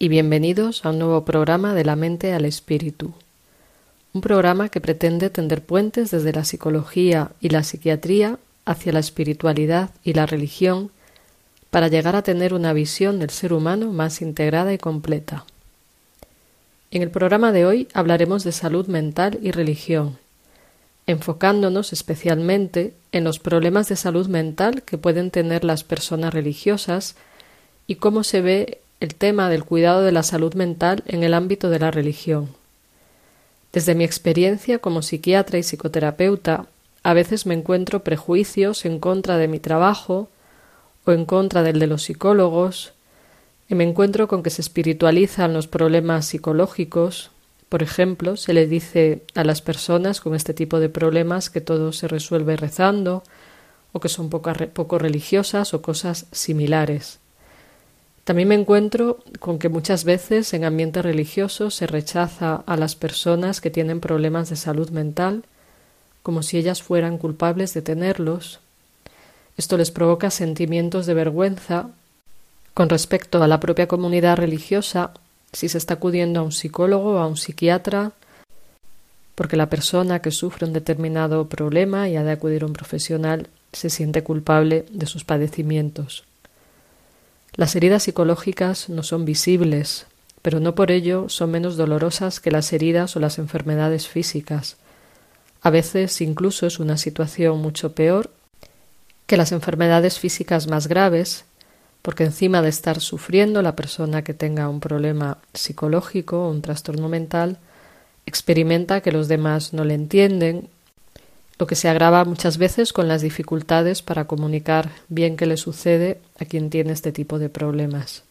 y bienvenidos a un nuevo programa de la mente al espíritu. Un programa que pretende tender puentes desde la psicología y la psiquiatría hacia la espiritualidad y la religión para llegar a tener una visión del ser humano más integrada y completa. En el programa de hoy hablaremos de salud mental y religión, enfocándonos especialmente en los problemas de salud mental que pueden tener las personas religiosas y cómo se ve el tema del cuidado de la salud mental en el ámbito de la religión. Desde mi experiencia como psiquiatra y psicoterapeuta, a veces me encuentro prejuicios en contra de mi trabajo o en contra del de los psicólogos, y me encuentro con que se espiritualizan los problemas psicológicos. Por ejemplo, se le dice a las personas con este tipo de problemas que todo se resuelve rezando, o que son poco, poco religiosas o cosas similares. También me encuentro con que muchas veces en ambientes religiosos se rechaza a las personas que tienen problemas de salud mental como si ellas fueran culpables de tenerlos. Esto les provoca sentimientos de vergüenza con respecto a la propia comunidad religiosa si se está acudiendo a un psicólogo o a un psiquiatra porque la persona que sufre un determinado problema y ha de acudir a un profesional se siente culpable de sus padecimientos. Las heridas psicológicas no son visibles, pero no por ello son menos dolorosas que las heridas o las enfermedades físicas. A veces incluso es una situación mucho peor que las enfermedades físicas más graves, porque encima de estar sufriendo la persona que tenga un problema psicológico o un trastorno mental, experimenta que los demás no le entienden lo que se agrava muchas veces con las dificultades para comunicar bien qué le sucede a quien tiene este tipo de problemas.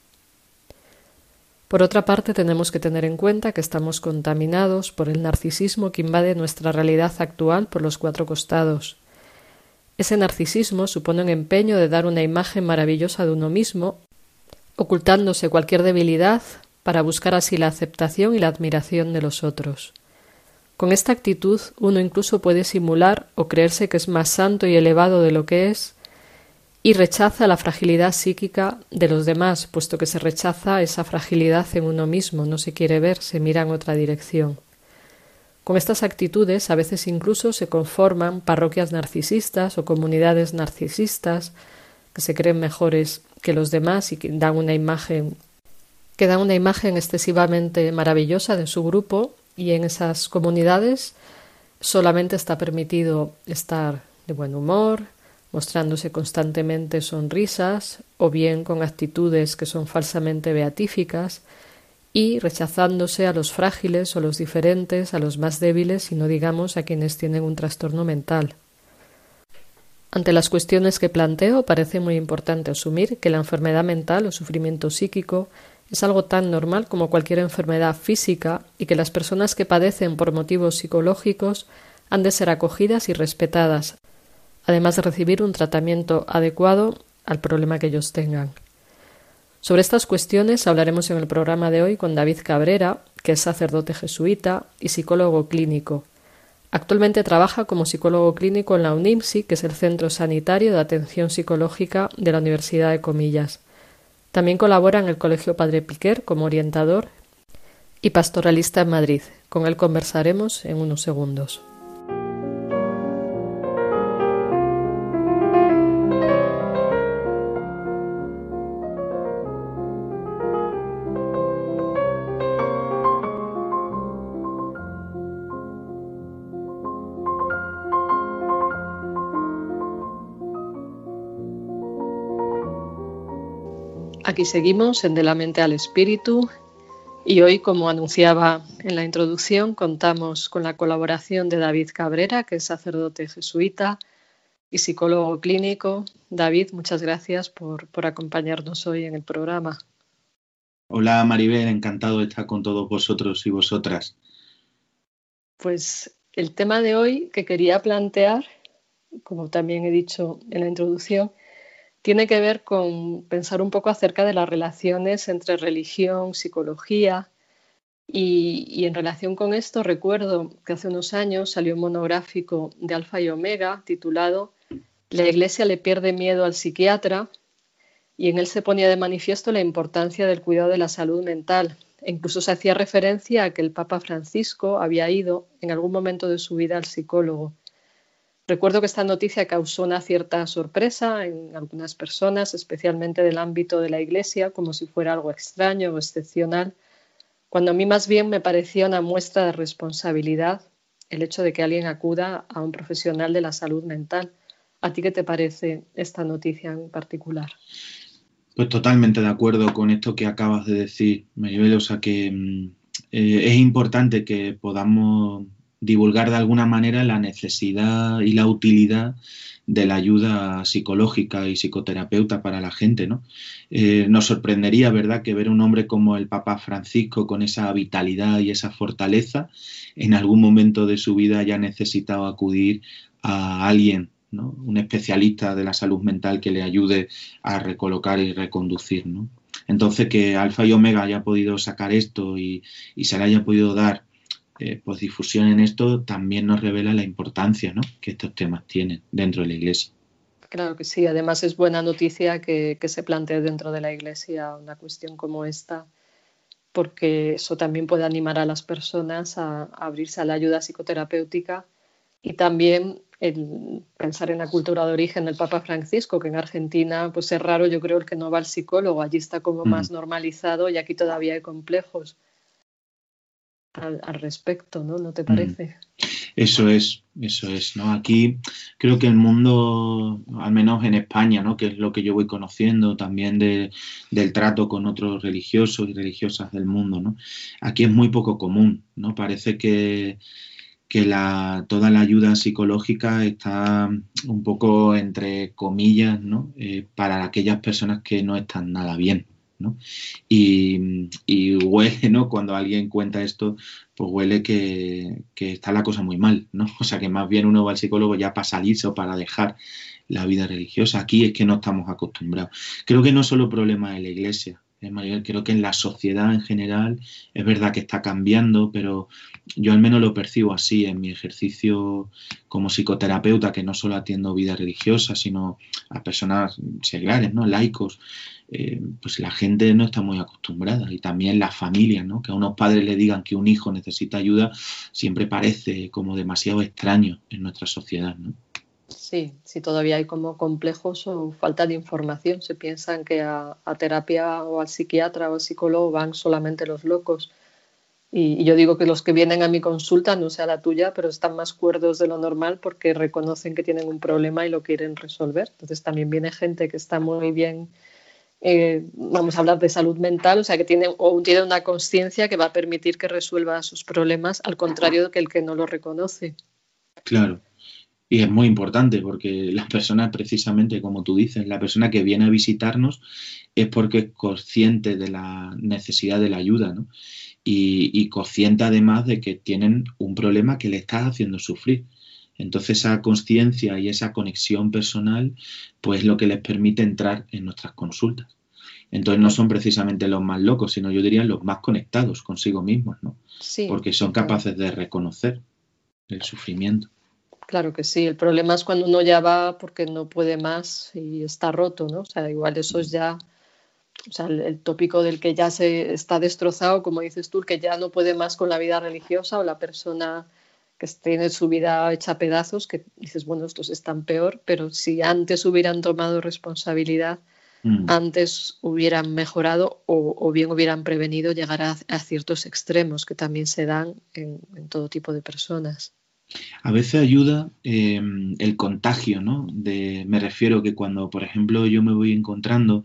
Por otra parte, tenemos que tener en cuenta que estamos contaminados por el narcisismo que invade nuestra realidad actual por los cuatro costados. Ese narcisismo supone un empeño de dar una imagen maravillosa de uno mismo, ocultándose cualquier debilidad para buscar así la aceptación y la admiración de los otros. Con esta actitud uno incluso puede simular o creerse que es más santo y elevado de lo que es y rechaza la fragilidad psíquica de los demás, puesto que se rechaza esa fragilidad en uno mismo, no se quiere ver, se mira en otra dirección. Con estas actitudes a veces incluso se conforman parroquias narcisistas o comunidades narcisistas que se creen mejores que los demás y que dan una imagen que dan una imagen excesivamente maravillosa de su grupo y en esas comunidades solamente está permitido estar de buen humor, mostrándose constantemente sonrisas o bien con actitudes que son falsamente beatíficas y rechazándose a los frágiles o los diferentes, a los más débiles y no digamos a quienes tienen un trastorno mental. Ante las cuestiones que planteo, parece muy importante asumir que la enfermedad mental o sufrimiento psíquico es algo tan normal como cualquier enfermedad física y que las personas que padecen por motivos psicológicos han de ser acogidas y respetadas, además de recibir un tratamiento adecuado al problema que ellos tengan. Sobre estas cuestiones hablaremos en el programa de hoy con David Cabrera, que es sacerdote jesuita y psicólogo clínico. Actualmente trabaja como psicólogo clínico en la UNIMSI, que es el Centro Sanitario de Atención Psicológica de la Universidad de Comillas. También colabora en el Colegio Padre Piquer como orientador y pastoralista en Madrid. Con él conversaremos en unos segundos. Aquí seguimos en De la mente al espíritu y hoy, como anunciaba en la introducción, contamos con la colaboración de David Cabrera, que es sacerdote jesuita y psicólogo clínico. David, muchas gracias por, por acompañarnos hoy en el programa. Hola Maribel, encantado de estar con todos vosotros y vosotras. Pues el tema de hoy que quería plantear, como también he dicho en la introducción, tiene que ver con pensar un poco acerca de las relaciones entre religión, psicología, y, en relación con esto recuerdo que hace unos años salió un monográfico de Alfa y Omega titulado La Iglesia le pierde miedo al psiquiatra y en él se ponía de manifiesto la importancia del cuidado de la salud mental. E incluso se hacía referencia a que el Papa Francisco había ido en algún momento de su vida al psicólogo. Recuerdo que esta noticia causó una cierta sorpresa en algunas personas, especialmente del ámbito de la Iglesia, como si fuera algo extraño o excepcional, cuando a mí más bien me parecía una muestra de responsabilidad el hecho de que alguien acuda a un profesional de la salud mental. ¿A ti qué te parece esta noticia en particular? Pues totalmente de acuerdo con esto que acabas de decir, Maribel. O sea que mm, eh, es importante que podamos divulgar de alguna manera la necesidad y la utilidad de la ayuda psicológica y psicoterapeuta para la gente, ¿no? Eh, nos sorprendería, ¿verdad?, que ver un hombre como el Papa Francisco con esa vitalidad y esa fortaleza en algún momento de su vida haya necesitado acudir a alguien, ¿no? Un especialista de la salud mental que le ayude a recolocar y reconducir, ¿no? Entonces, que Alfa y Omega haya podido sacar esto y, y se le haya podido dar eh, pues difusión en esto también nos revela la importancia que estos temas tienen dentro de la Iglesia. Claro que sí, además es buena noticia que, se plantee dentro de la Iglesia una cuestión como esta, porque eso también puede animar a las personas a, abrirse a la ayuda psicoterapéutica y también el pensar en la cultura de origen del Papa Francisco, que en Argentina pues es raro, yo creo, el que no va al psicólogo, allí está como mm. más normalizado y aquí todavía hay complejos al, respecto, ¿no? ¿No te mm. parece? Eso es, eso es, ¿no? Aquí creo que el mundo, al menos en España, ¿no? Que es lo que yo voy conociendo también del trato con otros religiosos y religiosas del mundo, ¿no? Aquí es muy poco común, ¿no? Parece que, que la, toda la ayuda psicológica está un poco entre comillas, ¿no? Eh, para aquellas personas que no están nada bien, y, huele, ¿no? Cuando alguien cuenta esto, pues huele que, está la cosa muy mal, ¿no? O sea, que más bien uno va al psicólogo ya para salirse o para dejar la vida religiosa. Aquí es que no estamos acostumbrados. Creo que no es solo problema de la iglesia, creo que en la sociedad en general es verdad que está cambiando, pero yo al menos lo percibo así en mi ejercicio como psicoterapeuta, que no solo atiendo vida religiosa, sino a personas seglares, ¿no? laicos. Eh, pues la gente no está muy acostumbrada y también las familias, ¿no? que a unos padres le digan que un hijo necesita ayuda siempre parece como demasiado extraño en nuestra sociedad. ¿no? Sí, sí, todavía hay como complejos o falta de información. Se piensan que a, terapia o al psiquiatra o al psicólogo van solamente los locos. Y, yo digo que los que vienen a mi consulta, no sea la tuya, pero están más cuerdos de lo normal porque reconocen que tienen un problema y lo quieren resolver. Entonces también viene gente que está muy bien, eh, vamos a hablar de salud mental, o sea, que tiene, o tiene una conciencia que va a permitir que resuelva sus problemas, al contrario que el que no lo reconoce. Claro. Y es muy importante porque las personas, precisamente como tú dices, la persona que viene a visitarnos es porque es consciente de la necesidad de la ayuda, ¿no? Y, consciente además de que tienen un problema que le está haciendo sufrir. Entonces esa conciencia y esa conexión personal, pues es lo que les permite entrar en nuestras consultas. Entonces no son precisamente los más locos, sino yo diría los más conectados consigo mismos, ¿no? Porque son capaces de reconocer el sufrimiento. Claro que sí, el problema es cuando uno ya va porque no puede más y está roto, ¿no? O sea, igual eso es ya, o sea, el, tópico del que ya se está destrozado, como dices tú, que ya no puede más con la vida religiosa o la persona que tiene su vida hecha a pedazos, que dices, bueno, estos están peor, pero si antes hubieran tomado responsabilidad, mm. antes hubieran mejorado o, bien hubieran prevenido llegar a, ciertos extremos que también se dan en todo tipo de personas. A veces ayuda eh, el contagio, ¿no? De, me refiero que cuando, por ejemplo, yo me voy encontrando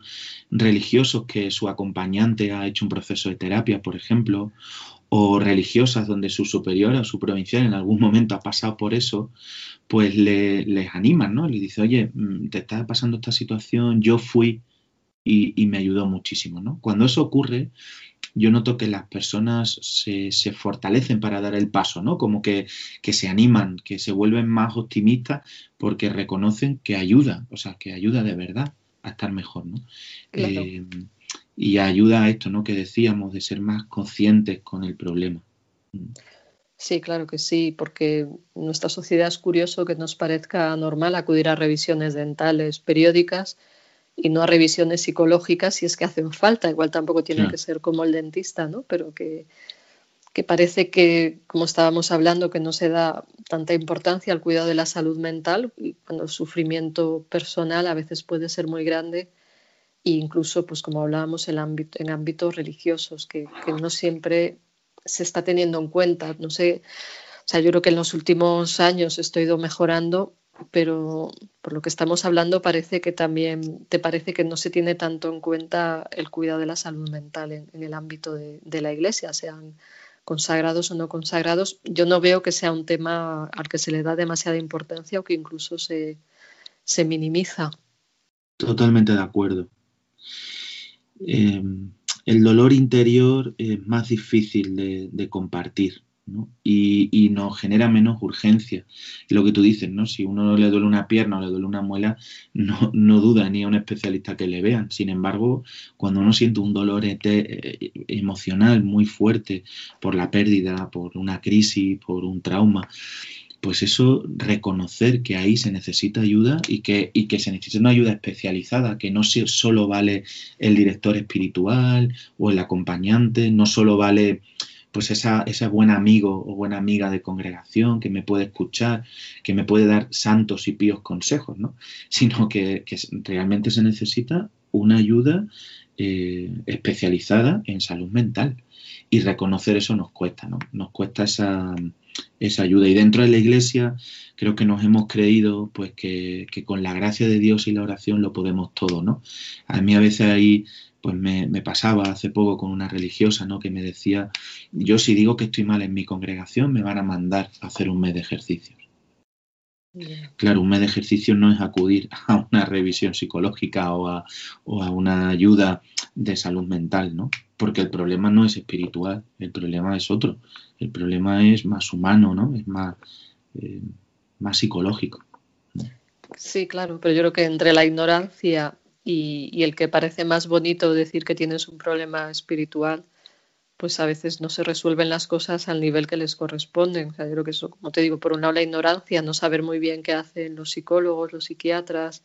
religiosos que su acompañante ha hecho un proceso de terapia, por ejemplo, o religiosas donde su superior o su provincial en algún momento ha pasado por eso, pues le, les animan, ¿no? Le dice, oye, mm, te está pasando esta situación, yo fui y, me ayudó muchísimo, ¿no? Cuando eso ocurre, yo noto que las personas se, fortalecen para dar el paso, ¿no? Como que, se animan, que se vuelven más optimistas porque reconocen que ayuda, o sea, que ayuda de verdad a estar mejor, ¿no? Eh, y ayuda a esto, ¿no? Que decíamos, de ser más conscientes con el problema. Sí, claro que sí, porque en nuestra sociedad es curioso que nos parezca normal acudir a revisiones dentales periódicas y no a revisiones psicológicas si es que hacen falta. Igual tampoco tiene que ser como el dentista, ¿no? Pero que, que parece que, como estábamos hablando, que no se da tanta importancia al cuidado de la salud mental y cuando el sufrimiento personal a veces puede ser muy grande e incluso, pues como hablábamos, en, ámbito, en ámbitos religiosos, que, que no siempre se está teniendo en cuenta. No sé, o sea, yo creo que en los últimos años estoy ido mejorando pero por lo que estamos hablando parece que también te parece que no se tiene tanto en cuenta el cuidado de la salud mental en, el ámbito de, la iglesia, sean consagrados o no consagrados. Yo no veo que sea un tema al que se le da demasiada importancia o que incluso se, minimiza. Totalmente de acuerdo. Eh, el dolor interior es más difícil de compartir y, nos genera menos urgencia. lo que tú dices, ¿no? Si uno le duele una pierna o le duele una muela, no, no duda ni a un especialista que le vean. Sin embargo, cuando uno siente un dolor eh, emocional muy fuerte por la pérdida, por una crisis, por un trauma, pues eso, reconocer que ahí se necesita ayuda y que, y que se necesita una ayuda especializada, que no solo vale el director espiritual o el acompañante, no solo vale pues esa, ese buen amigo o buena amiga de congregación que me puede escuchar, que me puede dar santos y píos consejos, ¿no? Sino que, realmente se necesita una ayuda eh, especializada en salud mental. Y reconocer eso nos cuesta, ¿no? Nos cuesta esa, esa ayuda. Y dentro de la iglesia creo que nos hemos creído pues que, que, con la gracia de Dios y la oración lo podemos todo, ¿no? A mí a veces hay pues me, pasaba hace poco con una religiosa, ¿no? Que me decía, yo si digo que estoy mal en mi congregación, me van a mandar a hacer un mes de ejercicios. Claro, un mes de ejercicios no es acudir a una revisión psicológica o a, una ayuda de salud mental, ¿no? Porque el problema no es espiritual, el problema es otro. El problema es más humano, ¿no? Es más, eh, más psicológico. Sí, claro, pero yo creo que entre la ignorancia y, el que parece más bonito decir que tienes un problema espiritual, pues a veces no se resuelven las cosas al nivel que les corresponden. O sea, yo creo que eso, como te digo, por un lado la ignorancia, no saber muy bien qué hacen los psicólogos, los psiquiatras,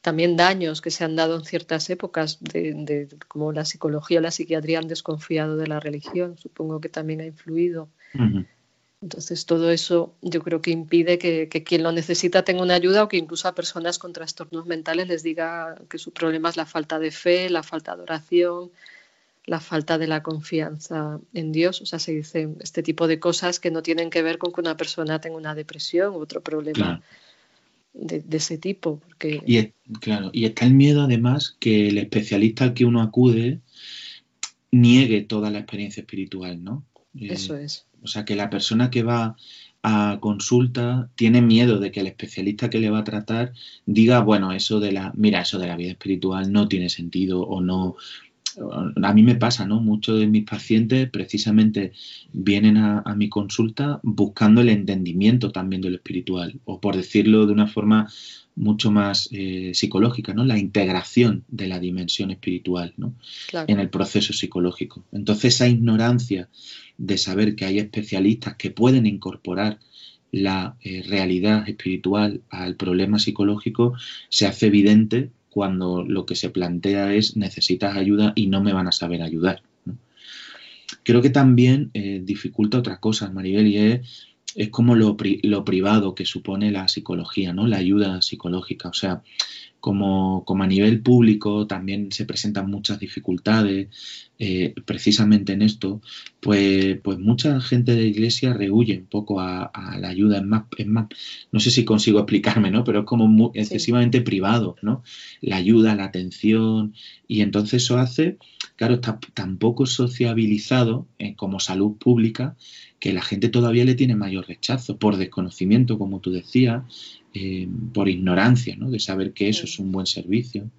también daños que se han dado en ciertas épocas, de, como la psicología o la psiquiatría han desconfiado de la religión, supongo que también ha influido. Entonces, todo eso yo creo que impide que, quien lo necesita tenga una ayuda o que incluso a personas con trastornos mentales les diga que su problema es la falta de fe, la falta de oración, la falta de la confianza en Dios. O sea, se dicen este tipo de cosas que no tienen que ver con que una persona tenga una depresión u otro problema de, ese tipo. Porque... Y, claro, y está el miedo además que el especialista al que uno acude niegue toda la experiencia espiritual, ¿no? Eso es. O sea, que la persona que va a consulta tiene miedo de que el especialista que le va a tratar diga, bueno, eso de la, mira, eso de la vida espiritual no tiene sentido o no. A mí me pasa, ¿no? Muchos de mis pacientes precisamente vienen a, a mi consulta buscando el entendimiento también de lo espiritual, o por decirlo de una forma mucho más eh, psicológica, ¿no? La integración de la dimensión espiritual, ¿no? En el proceso psicológico. Entonces esa ignorancia de saber que hay especialistas que pueden incorporar la eh, realidad espiritual al problema psicológico se hace evidente cuando lo que se plantea es necesitas ayuda y no me van a saber ayudar. Creo que también eh, dificulta otras cosas, Maribel, y es es como lo, privado que supone la psicología, ¿no? La ayuda psicológica. O sea, como, como a nivel público también se presentan muchas dificultades eh, precisamente en esto, pues, pues mucha gente de la iglesia rehuye un poco a, la ayuda. Es más, es más, no sé si consigo explicarme, ¿no? Pero es como excesivamente privado, ¿no? La ayuda, la atención, y entonces eso hace, claro, está tan poco sociabilizado eh, como salud pública que la gente todavía le tiene mayor rechazo por desconocimiento, como tú decías, eh, por ignorancia, ¿no? De saber que eso es un buen servicio.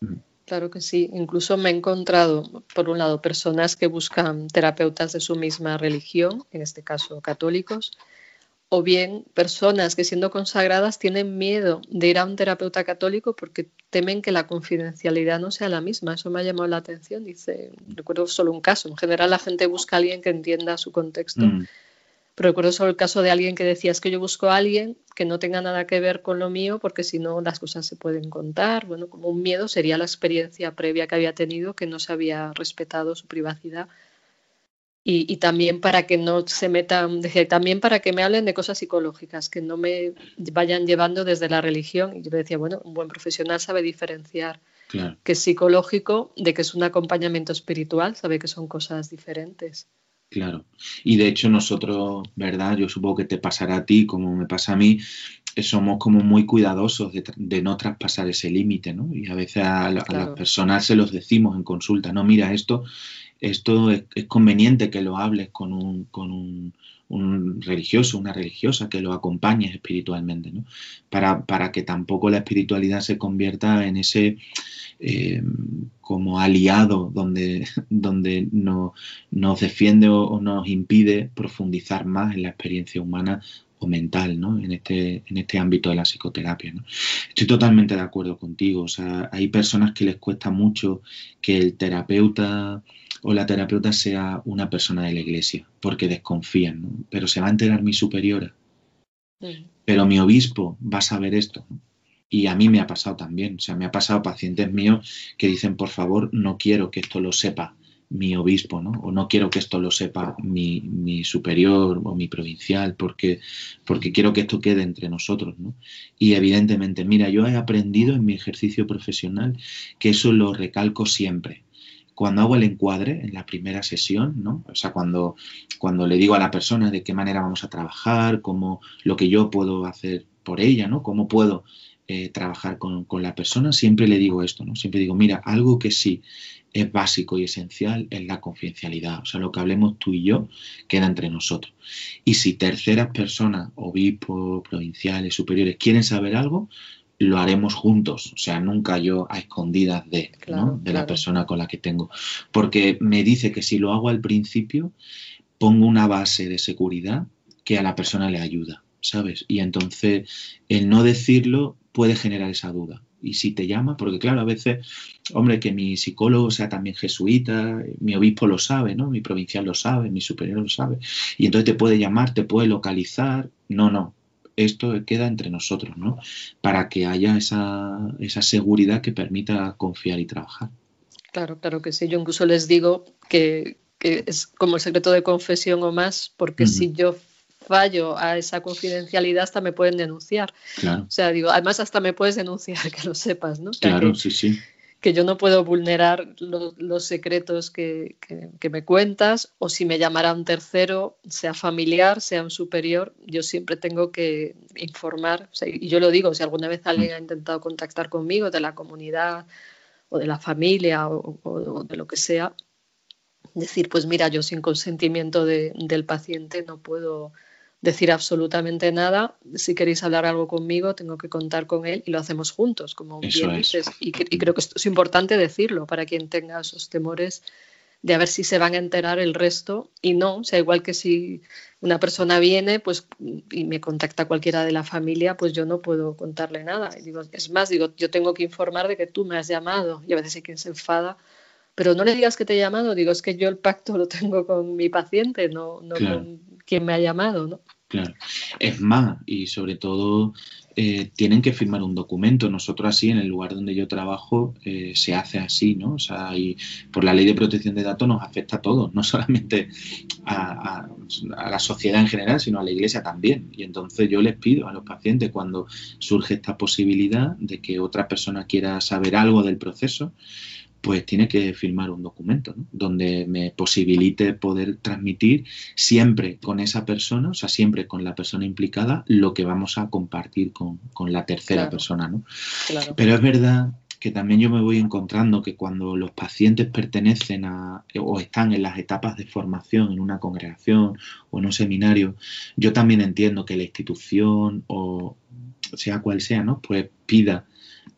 Mm. Claro que sí. Incluso me he encontrado, por un lado, personas que buscan terapeutas de su misma religión, en este caso católicos, o bien personas que siendo consagradas tienen miedo de ir a un terapeuta católico porque temen que la confidencialidad no sea la misma. Eso me ha llamado la atención. Dice, recuerdo solo un caso. En general la gente busca a alguien que entienda su contexto. Mm. Pero recuerdo solo el caso de alguien que decía, es que yo busco a alguien que no tenga nada que ver con lo mío porque si no las cosas se pueden contar. Bueno, como un miedo sería la experiencia previa que había tenido que no se había respetado su privacidad y, también para que no se metan, también para que me hablen de cosas psicológicas, que no me vayan llevando desde la religión. Y yo decía, bueno, un buen profesional sabe diferenciar que es psicológico de que es un acompañamiento espiritual, sabe que son cosas diferentes. Claro. Y de hecho nosotros, ¿verdad? Yo supongo que te pasará a ti como me pasa a mí, eh, somos como muy cuidadosos de, no traspasar ese límite, ¿no? Y a veces a, a las personas se los decimos en consulta, no, mira, esto esto es, conveniente que lo hables con un, con un, religioso, una religiosa, que lo acompañes espiritualmente, ¿no? para, para, que tampoco la espiritualidad se convierta en ese eh, como aliado donde, donde no, nos defiende o, nos impide profundizar más en la experiencia humana o mental, ¿no? En este, en este ámbito de la psicoterapia. Estoy totalmente de acuerdo contigo. O sea, hay personas que les cuesta mucho que el terapeuta o la terapeuta sea una persona de la iglesia, porque desconfían, ¿no? pero se va a enterar mi superiora, pero mi obispo va a saber esto. Y a mí me ha pasado también, o sea, me ha pasado pacientes míos que dicen, por favor, no quiero que esto lo sepa mi obispo, ¿no? O no quiero que esto lo sepa mi, mi, superior o mi provincial, porque, porque quiero que esto quede entre nosotros, ¿no? Y evidentemente, mira, yo he aprendido en mi ejercicio profesional que eso lo recalco siempre cuando hago el encuadre en la primera sesión, ¿no? O sea, cuando, cuando le digo a la persona de qué manera vamos a trabajar, cómo lo que yo puedo hacer por ella, ¿no? Cómo puedo eh, trabajar con, la persona, siempre le digo esto, ¿no? Siempre digo, mira, algo que sí es básico y esencial es la confidencialidad. O sea, lo que hablemos tú y yo queda entre nosotros. Y si terceras personas, obispos, provinciales, superiores, quieren saber algo, lo haremos juntos, o sea, nunca yo a escondidas de, de la persona con la que tengo, porque me dice que si lo hago al principio, pongo una base de seguridad que a la persona le ayuda, ¿sabes? Y entonces el no decirlo puede generar esa duda. Y si te llama, porque claro, a veces, hombre, que mi psicólogo sea también jesuita, mi obispo lo sabe, ¿no? Mi provincial lo sabe, mi superior lo sabe. Y entonces te puede llamar, te puede localizar. No, no, esto queda entre nosotros, ¿no? Para que haya esa, esa seguridad que permita confiar y trabajar. Claro, claro que sí. Yo incluso les digo que, es como el secreto de confesión o más, porque si yo fallo a esa confidencialidad hasta me pueden denunciar. Claro. O sea, digo, además hasta me puedes denunciar, que lo sepas, ¿no? claro, sí, sí que yo no puedo vulnerar los secretos que, me cuentas o si me llamara un tercero, sea familiar, sea un superior, yo siempre tengo que informar. y yo lo digo, si alguna vez alguien ha intentado contactar conmigo de la comunidad o de la familia o, de lo que sea, decir, pues mira, yo sin consentimiento del paciente no puedo decir absolutamente nada. Si queréis hablar algo conmigo, tengo que contar con él y lo hacemos juntos, como bien dices. Y, creo que esto es importante decirlo para quien tenga esos temores de a ver si se van a enterar el resto y no, o sea, igual que si una persona viene pues y me contacta cualquiera de la familia, pues yo no puedo contarle nada. digo, es más, digo, yo tengo que informar de que tú me has llamado y a veces hay quien se enfada, pero no le digas que te he llamado, digo, es que yo el pacto lo tengo con mi paciente, no, no con quien me ha llamado, ¿no? Claro. Es más, y sobre todo eh, tienen que firmar un documento. Nosotros así, en el lugar donde yo trabajo, eh, se hace así, ¿no? O sea, y por la ley de protección de datos nos afecta a todos, no solamente a, la sociedad en general, sino a la iglesia también. Y entonces yo les pido a los pacientes, cuando surge esta posibilidad de que otra persona quiera saber algo del proceso, pues tiene que firmar un documento donde me posibilite poder transmitir siempre con esa persona, o sea, siempre con la persona implicada, lo que vamos a compartir con, la tercera persona. ¿no? Pero es verdad que también yo me voy encontrando que cuando los pacientes pertenecen a o están en las etapas de formación en una congregación o en un seminario, yo también entiendo que la institución o sea cual sea, ¿no? Pues pida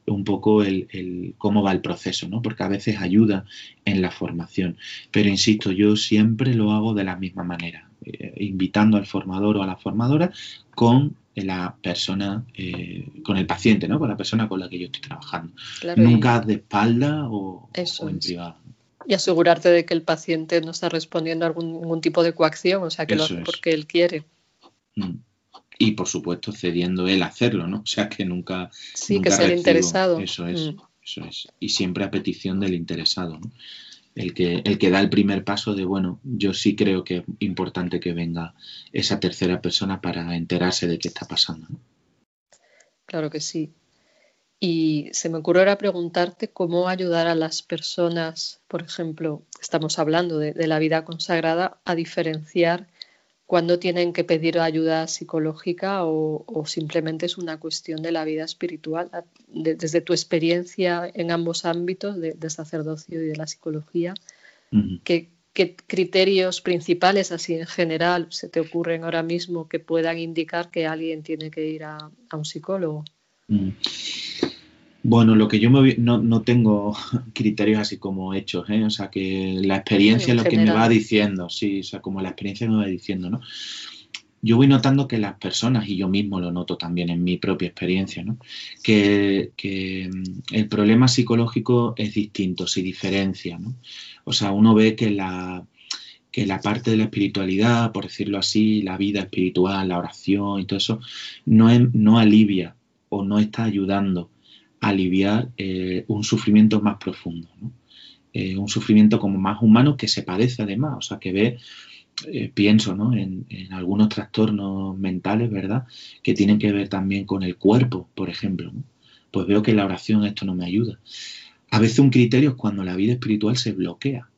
un poco el, cómo va el proceso, ¿no? Porque a veces ayuda en la formación. Pero insisto, yo siempre lo hago de la misma manera, eh, invitando al formador o a la formadora con la persona, eh, con el paciente, ¿no? Con la persona con la que yo estoy trabajando. Nunca de espalda o, en privado. Y asegurarte de que el paciente no está respondiendo a algún, ningún tipo de coacción, o sea, que lo hace porque él quiere. Mm y por supuesto cediendo él a hacerlo, ¿no? O sea que nunca... Sí, que sea el interesado. Eso es, mm. eso es. Y siempre a petición del interesado, ¿no? El que, el que da el primer paso de, bueno, yo sí creo que es importante que venga esa tercera persona para enterarse de qué está pasando. Claro que sí. Y se me ocurrió ahora preguntarte cómo ayudar a las personas, por ejemplo, estamos hablando de, de la vida consagrada, a diferenciar cuándo tienen que pedir ayuda psicológica o, simplemente es una cuestión de la vida espiritual. desde tu experiencia en ambos ámbitos, de, sacerdocio y de la psicología, ¿qué, criterios principales, así en general, se te ocurren ahora mismo que puedan indicar que alguien tiene que ir a, un psicólogo? Bueno, lo que yo me, no, no tengo criterios así como hechos, ¿eh? o sea que la experiencia es lo que me va diciendo, sí, o sea, como la experiencia me va diciendo, ¿no? Yo voy notando que las personas, y yo mismo lo noto también en mi propia experiencia, ¿no? que, que mm, el problema psicológico es distinto, se diferencia, ¿no? O sea, uno ve que la, que la parte de la espiritualidad, por decirlo así, la vida espiritual, la oración y todo eso, no, no alivia o no está ayudando aliviar eh, un sufrimiento más profundo, eh, un sufrimiento como más humano que se padece además, o sea, que ve, eh, pienso ¿no? en, algunos trastornos mentales, ¿verdad?, que tienen que ver también con el cuerpo, por ejemplo, pues veo que la oración esto no me ayuda. A veces un criterio es cuando la vida espiritual se bloquea.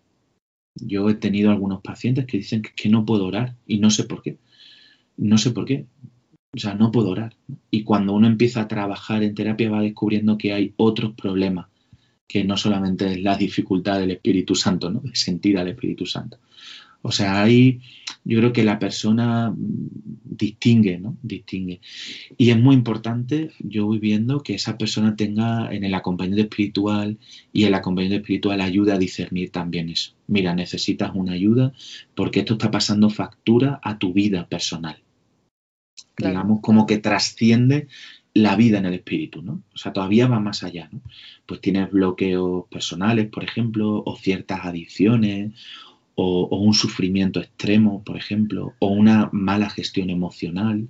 Yo he tenido algunos pacientes que dicen que no puedo orar y no sé por qué. No sé por qué. O sea, no puedo orar. Y cuando uno empieza a trabajar en terapia va descubriendo que hay otros problemas, que no solamente es la dificultad del Espíritu Santo, ¿no? de sentir al Espíritu Santo. O sea, ahí yo creo que la persona distingue, ¿no? Distingue. Y es muy importante, yo voy viendo que esa persona tenga en el acompañante espiritual y el acompañante espiritual ayuda a discernir también eso. Mira, necesitas una ayuda porque esto está pasando factura a tu vida personal digamos, como que trasciende la vida en el espíritu, ¿no? O sea, todavía va más allá, ¿no? Pues tienes bloqueos personales, por ejemplo, o ciertas adicciones, o, un sufrimiento extremo, por ejemplo, o una mala gestión emocional,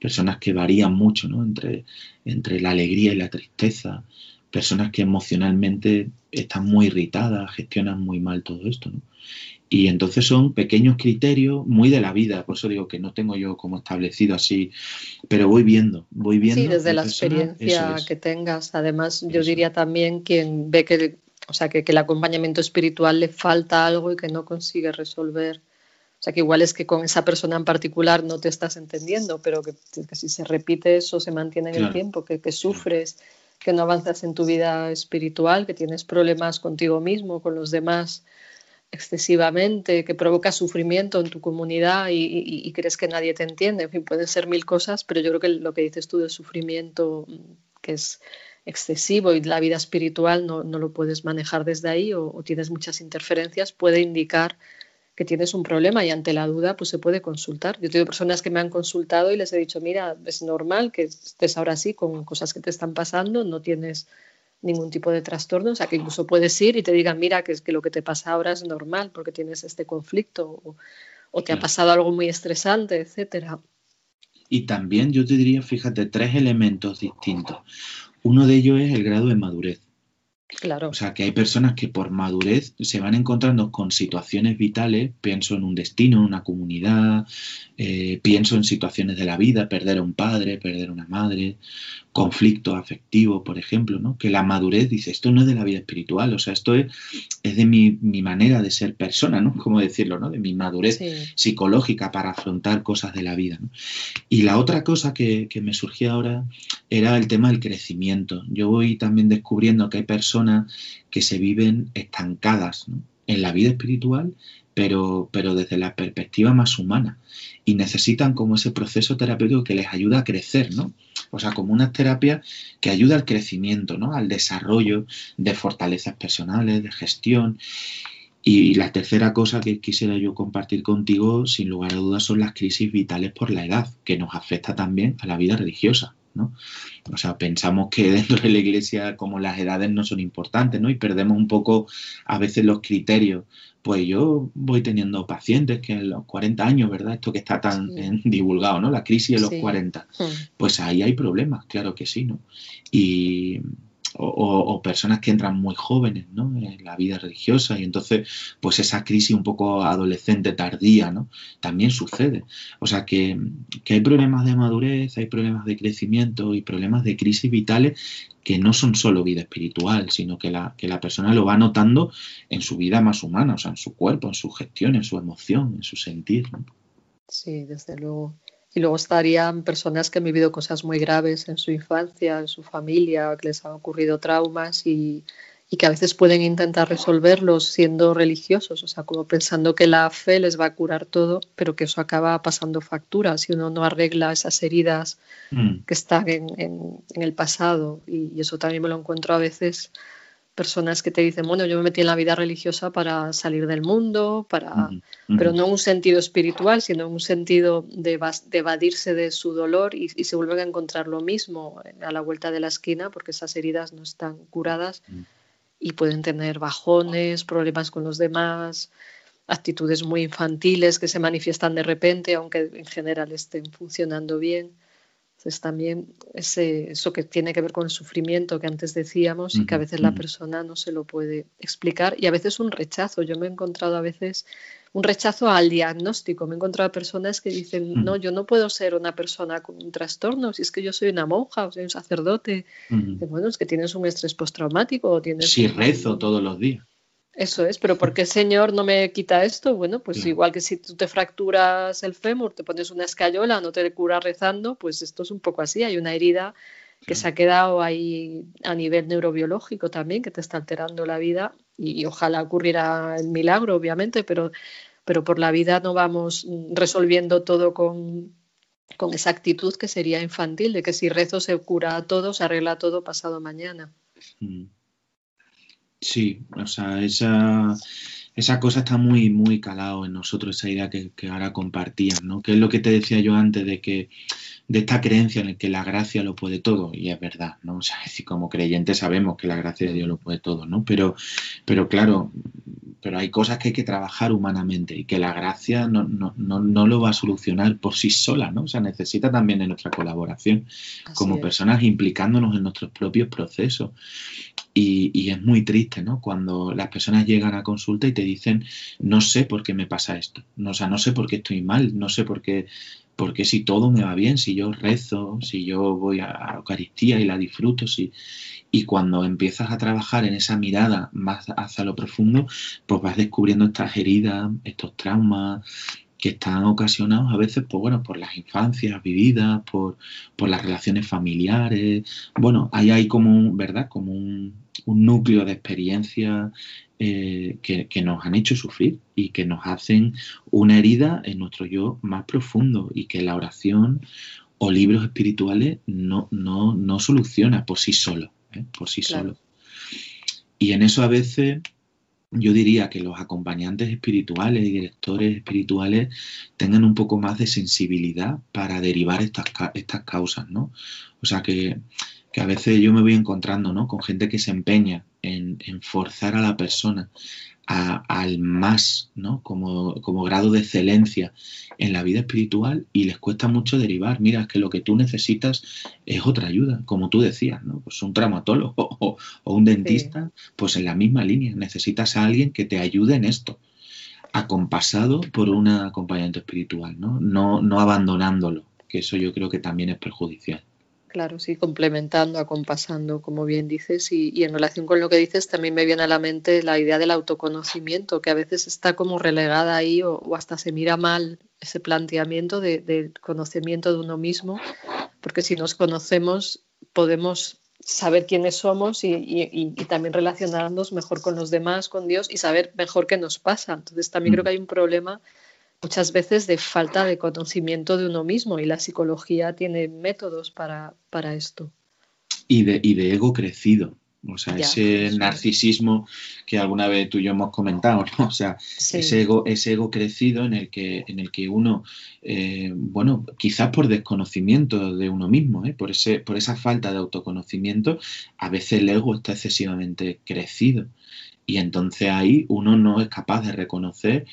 personas que varían mucho, ¿no? Entre, entre la alegría y la tristeza, personas que emocionalmente están muy irritadas, gestionan muy mal todo esto, ¿no? Y entonces son pequeños criterios muy de la vida, por eso digo que no tengo yo como establecido así, pero voy viendo, voy viendo. Sí, desde la experiencia que tengas. Además, yo diría también quien ve que, o sea, que, el acompañamiento espiritual le falta algo y que no consigue resolver. O sea, que igual es que con esa persona en particular no te estás entendiendo, pero que, si se repite eso, se mantiene en el tiempo, que, que sufres, que no avanzas en tu vida espiritual, que tienes problemas contigo mismo, con los demás excesivamente, que provoca sufrimiento en tu comunidad y, crees que nadie te entiende. En fin, pueden ser mil cosas, pero yo creo que lo que dices tú del sufrimiento mm, que es excesivo y la vida espiritual no, lo puedes manejar desde ahí o, tienes muchas interferencias, puede indicar que tienes un problema y ante la duda pues se puede consultar. Yo tengo personas que me han consultado y les he dicho, mira, es normal que estés ahora así con cosas que te están pasando, no tienes ningún tipo de trastorno, o sea que incluso puedes ir y te digan, mira, que, es que lo que te pasa ahora es normal porque tienes este conflicto o, te ha pasado algo muy estresante, etcétera. Y también yo te diría, fíjate, tres elementos distintos. Uno de ellos es el grado de madurez. Claro. O sea, que hay personas que por madurez se van encontrando con situaciones vitales, pienso en un destino, en una comunidad, eh, pienso en situaciones de la vida, perder a un padre, perder a una madre, conflicto afectivo, por ejemplo, ¿no? Que la madurez dice, esto no es de la vida espiritual, o sea, esto es, es de mi, manera de ser persona, ¿no? ¿Cómo decirlo, no? De mi madurez psicológica para afrontar cosas de la vida, ¿no? Y la otra cosa que, que me surgía ahora era el tema del crecimiento. Yo voy también descubriendo que hay personas que se viven estancadas, en la vida espiritual, pero, pero desde la perspectiva más humana. Y necesitan como ese proceso terapéutico que les ayuda a crecer, ¿no? o sea, como una terapia que ayuda al crecimiento, ¿no? Al desarrollo de fortalezas personales, de gestión. Y la tercera cosa que quisiera yo compartir contigo, sin lugar a dudas, son las crisis vitales por la edad, que nos afecta también a la vida religiosa. ¿No? O sea, pensamos que dentro de la iglesia como las edades no son importantes, ¿no? Y perdemos un poco a veces los criterios. Pues yo voy teniendo pacientes que en los 40 años, ¿verdad? Esto que está tan divulgado, ¿no? La crisis de los 40. Hmm. Pues ahí hay problemas, claro que sí, ¿no? Y, o, personas que entran muy jóvenes ¿no? en la vida religiosa y entonces pues esa crisis un poco adolescente tardía ¿no? también sucede. O sea que, que hay problemas de madurez, hay problemas de crecimiento y problemas de crisis vitales que no son solo vida espiritual, sino que la, que la persona lo va notando en su vida más humana, o sea, en su cuerpo, en su gestión, en su emoción, en su sentir. Sí, desde luego. Y luego estarían personas que han vivido cosas muy graves en su infancia, en su familia, que les han ocurrido traumas y, que a veces pueden intentar resolverlos siendo religiosos, o sea, como pensando que la fe les va a curar todo, pero que eso acaba pasando factura si uno no arregla esas heridas mm. que están en, el pasado. y, eso también me lo encuentro a veces personas que te dicen, bueno, yo me metí en la vida religiosa para salir del mundo, para, pero no en un sentido espiritual, sino en un sentido de, evadirse de su dolor y, se vuelven a encontrar lo mismo a la vuelta de la esquina porque esas heridas no están curadas y pueden tener bajones, problemas con los demás, actitudes muy infantiles que se manifiestan de repente, aunque en general estén funcionando bien. Entonces también ese, eso que tiene que ver con el sufrimiento que antes decíamos y que a veces la persona no se lo puede explicar y a veces un rechazo. Yo me he encontrado a veces un rechazo al diagnóstico. Me he encontrado personas que dicen, no, yo no puedo ser una persona con un trastorno, si es que yo soy una monja o soy un sacerdote. Bueno, es que tienes un estrés postraumático o tienes... Sí, rezo todos los días. Eso es, pero ¿por qué el Señor no me quita esto? Bueno, pues igual que si tú te fracturas el fémur, te pones una escayola, no te curas rezando, pues esto es un poco así. Hay una herida que se ha quedado ahí a nivel neurobiológico también, que te está alterando la vida y, ojalá ocurriera el milagro, obviamente, pero, pero por la vida no vamos resolviendo todo con, con esa actitud que sería infantil, de que si rezo se cura todo, se arregla todo pasado mañana. Mm. Sí, o sea, esa, esa cosa está muy, muy calado en nosotros, esa idea que, que ahora compartías, ¿no? Que es lo que te decía yo antes de que de esta creencia en la que la gracia lo puede todo, y es verdad, ¿no? O sea, es decir, como creyentes sabemos que la gracia de Dios lo puede todo, ¿no? Pero, pero claro, pero hay cosas que hay que trabajar humanamente y que la gracia no, no, no, no lo va a solucionar por sí sola, ¿no? O sea, necesita también de nuestra colaboración como personas implicándonos en nuestros propios procesos. Y, es muy triste, ¿no? Cuando las personas llegan a consulta y te dicen, no sé por qué me pasa esto, no, o sea, no sé por qué estoy mal, no sé por qué, porque si todo me va bien, si yo rezo, si yo voy a la Eucaristía y la disfruto, si... y cuando empiezas a trabajar en esa mirada más hacia lo profundo, pues vas descubriendo estas heridas, estos traumas, que están ocasionados a veces por, bueno, por las infancias vividas, por, por las relaciones familiares. Bueno, ahí hay como ¿verdad? Como un, núcleo de experiencias eh, que, nos han hecho sufrir y que nos hacen una herida en nuestro yo más profundo y que la oración o libros espirituales no, no, no soluciona por sí solo, ¿eh? por sí solo. Y en eso a veces yo diría que los acompañantes espirituales y directores espirituales tengan un poco más de sensibilidad para derivar estas, estas causas, ¿no? O sea que, que, a veces yo me voy encontrando, ¿no? Con gente que se empeña en, en forzar a la persona al más, ¿no? Como, como, grado de excelencia en la vida espiritual y les cuesta mucho derivar. Mira, es que lo que tú necesitas es otra ayuda, como tú decías, ¿no? Pues un traumatólogo o, un dentista, pues en la misma línea. Necesitas a alguien que te ayude en esto, acompasado por un acompañamiento espiritual, ¿no? No, no abandonándolo, que eso yo creo que también es perjudicial. Claro, sí, complementando, acompasando, como bien dices, y, en relación con lo que dices, también me viene a la mente la idea del autoconocimiento, que a veces está como relegada ahí o, hasta se mira mal ese planteamiento de, conocimiento de uno mismo, porque si nos conocemos podemos saber quiénes somos y, y, también relacionarnos mejor con los demás, con Dios y saber mejor qué nos pasa. Entonces también creo mm. que hay un problema muchas veces de falta de conocimiento de uno mismo y la psicología tiene métodos para, para esto. Y de, y de ego crecido, o sea, ese narcisismo que alguna vez tú y yo hemos comentado, ¿no? O sea, ese, ego, ese ego crecido en el que, en el que uno, eh, bueno, quizás por desconocimiento de uno mismo, ¿eh? por, ese, por esa falta de autoconocimiento, a veces el ego está excesivamente crecido. Y entonces ahí uno no es capaz de reconocer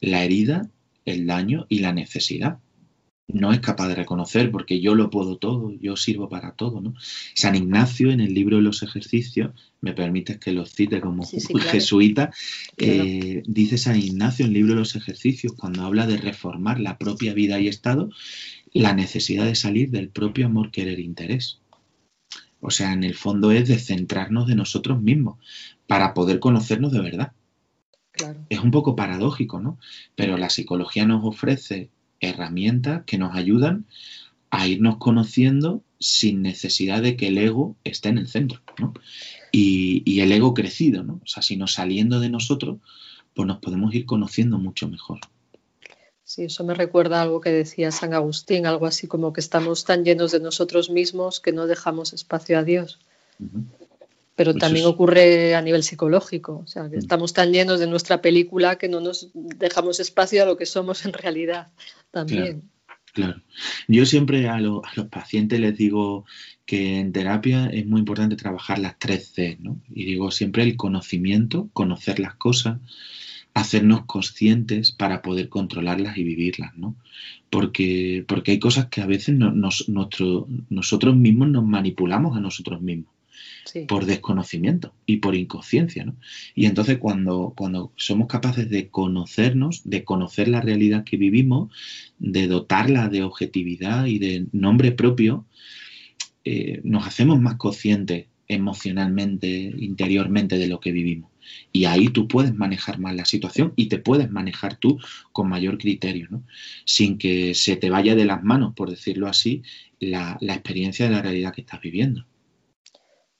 la herida, el daño y la necesidad no es capaz de reconocer porque yo lo puedo todo, yo sirvo para todo. ¿no? San Ignacio en el libro de los ejercicios, me permites que lo cite como jesuita, eh, dice San Ignacio en el libro de los ejercicios, cuando habla de reformar la propia vida y estado, la necesidad de salir del propio amor, querer, interés. O sea, en el fondo es de centrarnos de nosotros mismos para poder conocernos de verdad. Es un poco paradójico, ¿no? Pero la psicología nos ofrece herramientas que nos ayudan a irnos conociendo sin necesidad de que el ego esté en el centro, ¿no? Y, el ego crecido, ¿no? O sea, sino saliendo de nosotros, pues nos podemos ir conociendo mucho mejor. Sí, eso me recuerda a algo que decía San Agustín, algo así como que estamos tan llenos de nosotros mismos que no dejamos espacio a Dios. Pero pues también ocurre a nivel psicológico, o sea, que mm. estamos tan llenos de nuestra película que no nos dejamos espacio a lo que somos en realidad también. Claro. Yo siempre a, los pacientes les digo que en terapia es muy importante trabajar las tres C, ¿no? Y digo siempre el conocimiento, conocer las cosas, hacernos conscientes para poder controlarlas y vivirlas, ¿no? Porque, porque hay cosas que a veces nosotros mismos nos manipulamos a nosotros mismos por desconocimiento y por inconsciencia. ¿no? Y entonces cuando, cuando somos capaces de conocernos, de conocer la realidad que vivimos, de dotarla de objetividad y de nombre propio, eh, nos hacemos más conscientes emocionalmente, interiormente de lo que vivimos. Y ahí tú puedes manejar más la situación y te puedes manejar tú con mayor criterio, ¿no? sin que se te vaya de las manos, por decirlo así, la, la experiencia de la realidad que estás viviendo.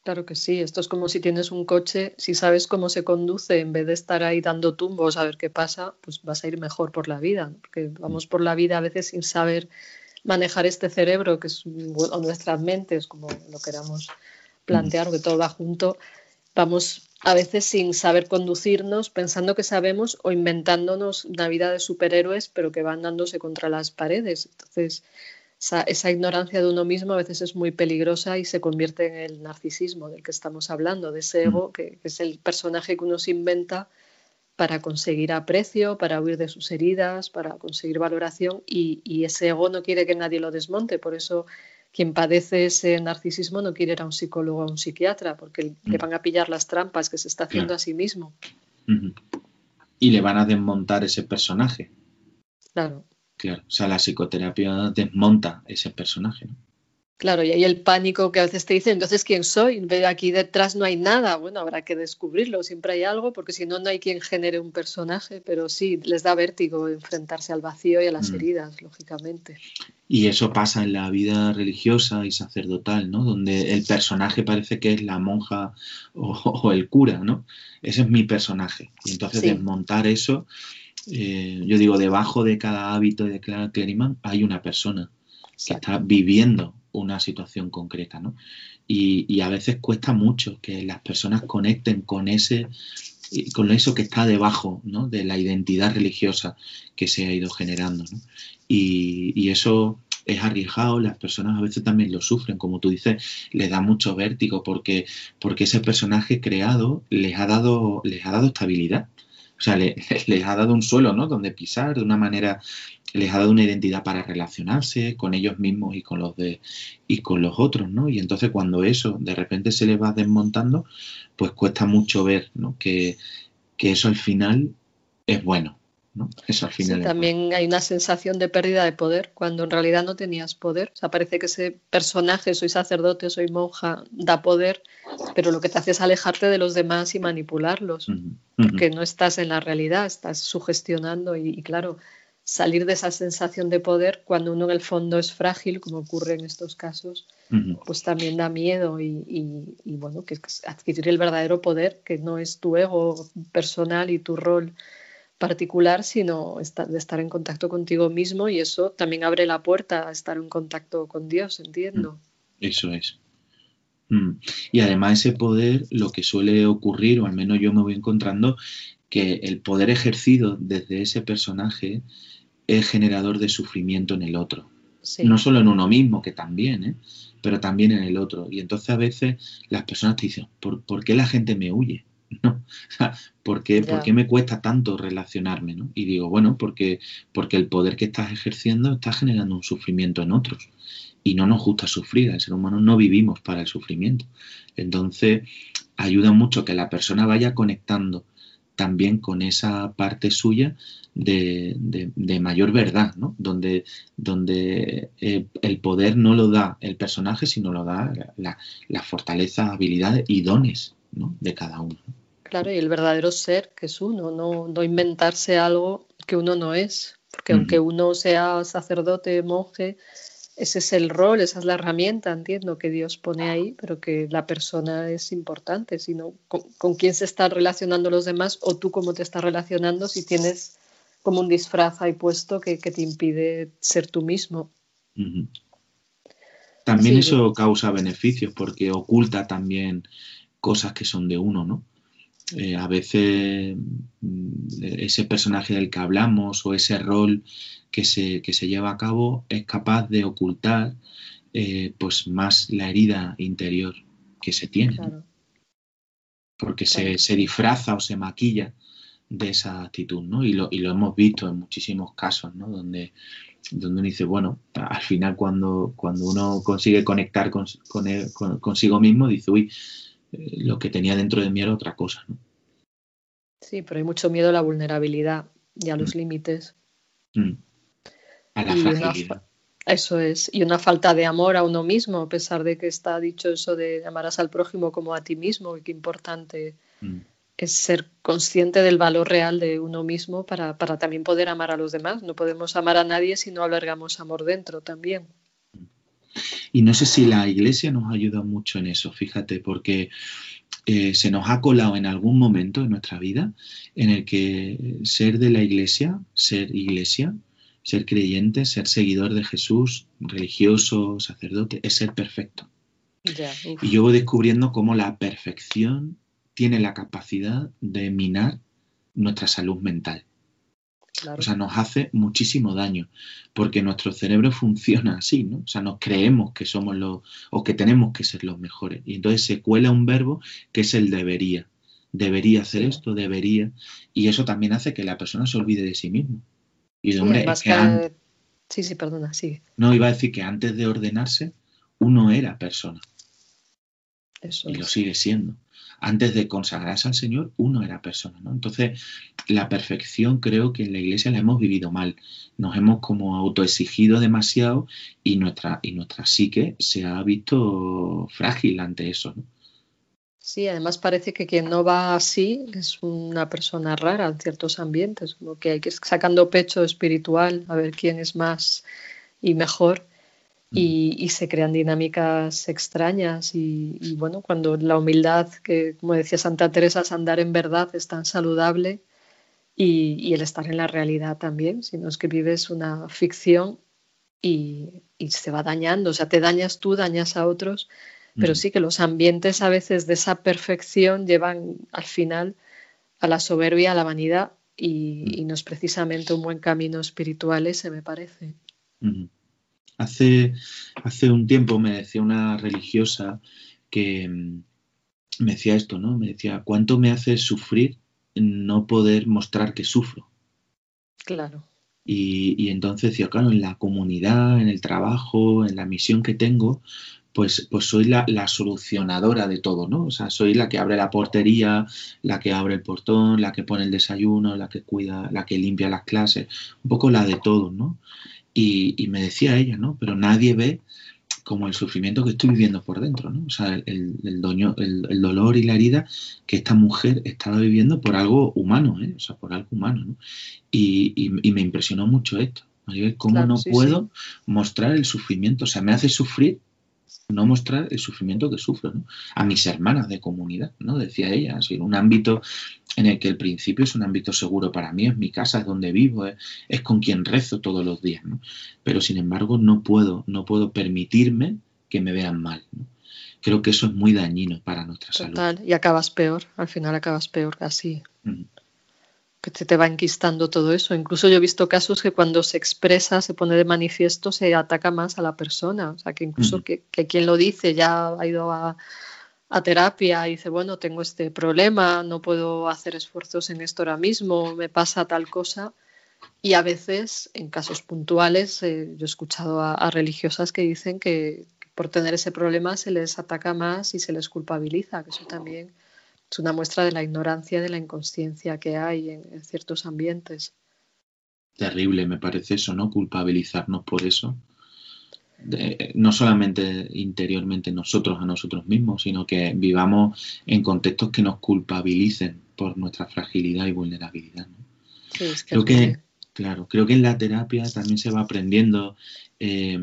Claro que sí, esto es como si tienes un coche, si sabes cómo se conduce, en vez de estar ahí dando tumbos a ver qué pasa, pues vas a ir mejor por la vida, porque vamos por la vida a veces sin saber manejar este cerebro, que es o nuestras mentes, como lo queramos plantear, que todo va junto, vamos a veces sin saber conducirnos, pensando que sabemos o inventándonos una vida de superhéroes, pero que van dándose contra las paredes. Entonces, esa, ignorancia de uno mismo a veces es muy peligrosa y se convierte en el narcisismo del que estamos hablando, de ese ego que, es el personaje que uno se inventa para conseguir aprecio, para huir de sus heridas, para conseguir valoración y, ese ego no quiere que nadie lo desmonte. Por eso quien padece ese narcisismo no quiere ir a un psicólogo o a un psiquiatra porque le van a pillar las trampas que se está haciendo a sí mismo. Y le van a desmontar ese personaje. Claro. Claro, o sea, la psicoterapia desmonta ese personaje. ¿no? Claro, y hay el pánico que a veces te dicen, entonces, ¿quién soy? Aquí detrás no hay nada. Bueno, habrá que descubrirlo, siempre hay algo, porque si no, no hay quien genere un personaje, pero sí, les da vértigo enfrentarse al vacío y a las mm. heridas, lógicamente. Y eso pasa en la vida religiosa y sacerdotal, ¿no? Donde el personaje parece que es la monja o, el cura, ¿no? Ese es mi personaje. Y entonces desmontar eso eh, yo digo, debajo de cada hábito de cada Cleriman hay una persona que está viviendo una situación concreta, ¿no? Y, a veces cuesta mucho que las personas conecten con ese con eso que está debajo ¿no? de la identidad religiosa que se ha ido generando. ¿no? Y, y, eso es arriesgado, las personas a veces también lo sufren, como tú dices, les da mucho vértigo porque, porque ese personaje creado les ha dado, les ha dado estabilidad o sea, les ha dado un suelo, ¿no? Donde pisar, de una manera, les ha dado una identidad para relacionarse con ellos mismos y con los de y con los otros, ¿no? Y entonces cuando eso de repente se les va desmontando, pues cuesta mucho ver, ¿no? Que, que eso al final es bueno, ¿no? Eso al final. Sí, también hay una sensación de pérdida de poder cuando en realidad no tenías poder. O sea, parece que ese personaje, soy sacerdote, soy monja, da poder, pero lo que te hace es alejarte de los demás y manipularlos, porque no estás en la realidad, estás sugestionando y, claro, salir de esa sensación de poder cuando uno en el fondo es frágil, como ocurre en estos casos, pues también da miedo y, bueno, que es adquirir el verdadero poder, que no es tu ego personal y tu rol particular, sino de estar en contacto contigo mismo y eso también abre la puerta a estar en contacto con Dios, entiendo. Mm, eso es. Mm. Y además ese poder, lo que suele ocurrir, o al menos yo me voy encontrando, que el poder ejercido desde ese personaje es generador de sufrimiento en el otro. No solo en uno mismo, que también, ¿eh? pero también en el otro. Y entonces a veces las personas te dicen, ¿por, ¿por qué la gente me huye? ¿no? ¿Por qué, me cuesta tanto relacionarme? ¿no? Y digo, bueno, porque, porque el poder que estás ejerciendo está generando un sufrimiento en otros. Y no nos gusta sufrir, al ser humano no vivimos para el sufrimiento. Entonces, ayuda mucho que la persona vaya conectando también con esa parte suya de, mayor verdad, ¿no? donde, donde eh, el poder no lo da el personaje, sino lo da la, la fortaleza, habilidades y dones de cada uno. Claro, y el verdadero ser que es uno, no, no inventarse algo que uno no es, porque aunque uno sea sacerdote, monje, ese es el rol, esa es la herramienta, entiendo, que Dios pone ahí, pero que la persona es importante, sino con, quién se están relacionando los demás o tú cómo te estás relacionando si tienes como un disfraz ahí puesto que, te impide ser tú mismo. También eso causa beneficios porque oculta también cosas que son de uno, ¿no? Eh, a veces mm, ese personaje del que hablamos o ese rol que se, que se lleva a cabo es capaz de ocultar eh, pues más la herida interior que se tiene. Porque se, se, disfraza o se maquilla de esa actitud, ¿no? Y lo, y lo hemos visto en muchísimos casos, ¿no? Donde, donde uno dice, bueno, al final cuando, cuando uno consigue conectar con, con, consigo mismo, dice, uy, lo que tenía dentro de mí era otra cosa. ¿no? Sí, pero hay mucho miedo a la vulnerabilidad y a los mm. límites. Mm. A la fragilidad. Eso es, y una falta de amor a uno mismo, a pesar de que está dicho eso de amarás al prójimo como a ti mismo, y qué importante mm. es ser consciente del valor real de uno mismo para, para también poder amar a los demás. No podemos amar a nadie si no albergamos amor dentro también. Y no sé si la iglesia nos ayuda mucho en eso, fíjate, porque eh, se nos ha colado en algún momento en nuestra vida en el que ser de la iglesia, ser iglesia, ser creyente, ser seguidor de Jesús, religioso, sacerdote, es ser perfecto. y yo voy descubriendo cómo la perfección tiene la capacidad de minar nuestra salud mental. O sea, nos hace muchísimo daño, porque nuestro cerebro funciona así, ¿no? O sea, nos creemos que somos los, o que tenemos que ser los mejores. Y entonces se cuela un verbo que es el debería. Debería hacer esto, debería. Y eso también hace que la persona se olvide de sí mismo. Y de hombre, Sí, sí, perdona, sigue. No, iba a decir que antes de ordenarse, uno era persona. Eso y lo sigue siendo antes de consagrarse al Señor, uno era persona. ¿no? Entonces, la perfección creo que en la iglesia la hemos vivido mal. Nos hemos como autoexigido demasiado y nuestra, y nuestra psique se ha visto frágil ante eso. Sí, además parece que quien no va así es una persona rara en ciertos ambientes, como que hay que ir sacando pecho espiritual a ver quién es más y mejor y, se crean dinámicas extrañas y, bueno, cuando la humildad, que como decía Santa Teresa, es andar en verdad, es tan saludable y, el estar en la realidad también, sino es que vives una ficción y, se va dañando, o sea, te dañas tú, dañas a otros, pero sí que los ambientes a veces de esa perfección llevan al final a la soberbia, a la vanidad y, no es precisamente un buen camino espiritual ese, me parece. Hace, hace un tiempo me decía una religiosa que mm, me decía esto, ¿no? Me decía, ¿cuánto me hace sufrir no poder mostrar que sufro? Claro. Y, entonces decía, claro, en la comunidad, en el trabajo, en la misión que tengo, pues, pues soy la, la, solucionadora de todo, ¿no? O sea, soy la que abre la portería, la que abre el portón, la que pone el desayuno, la que cuida, la que limpia las clases, un poco la de todo, ¿no? Y, me decía ella, ¿no? Pero nadie ve como el sufrimiento que estoy viviendo por dentro, ¿no? O sea, el, el, dolor y la herida que esta mujer estaba viviendo por algo humano, ¿eh? O sea, por algo humano, ¿no? Y, me impresionó mucho esto. ¿Cómo no puedo mostrar el sufrimiento? O sea, me hace sufrir no mostrar el sufrimiento que sufro, ¿no? A mis hermanas de comunidad, ¿no? Decía ella, en un ámbito en el que el principio es un ámbito seguro para mí, es mi casa, es donde vivo, es, con quien rezo todos los días, ¿no? Pero sin embargo no puedo, no puedo permitirme que me vean mal, ¿no? Creo que eso es muy dañino para nuestra Total, salud. y acabas peor, al final acabas peor casi. Que te, te va enquistando todo eso. Incluso yo he visto casos que cuando se expresa, se pone de manifiesto, se ataca más a la persona. O sea, que incluso que, que quien lo dice ya ha ido a, a terapia y dice, bueno, tengo este problema, no puedo hacer esfuerzos en esto ahora mismo, me pasa tal cosa. Y a veces, en casos puntuales, eh, yo he escuchado a, religiosas que dicen que, por tener ese problema se les ataca más y se les culpabiliza, que eso también es una muestra de la ignorancia, de la inconsciencia que hay en ciertos ambientes. Terrible, me parece eso, ¿no? Culpabilizarnos por eso de, no solamente interiormente nosotros a nosotros mismos, sino que vivamos en contextos que nos culpabilicen por nuestra fragilidad y vulnerabilidad. ¿no? Sí, es que creo que, claro, creo que en la terapia también se va aprendiendo eh,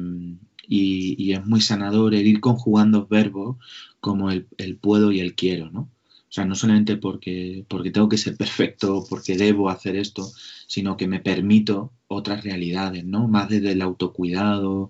y, y, es muy sanador el ir conjugando verbos como el, el, puedo y el quiero, ¿no? O sea, no solamente porque, porque tengo que ser perfecto, porque debo hacer esto, sino que me permito otras realidades, ¿no? Más desde el autocuidado,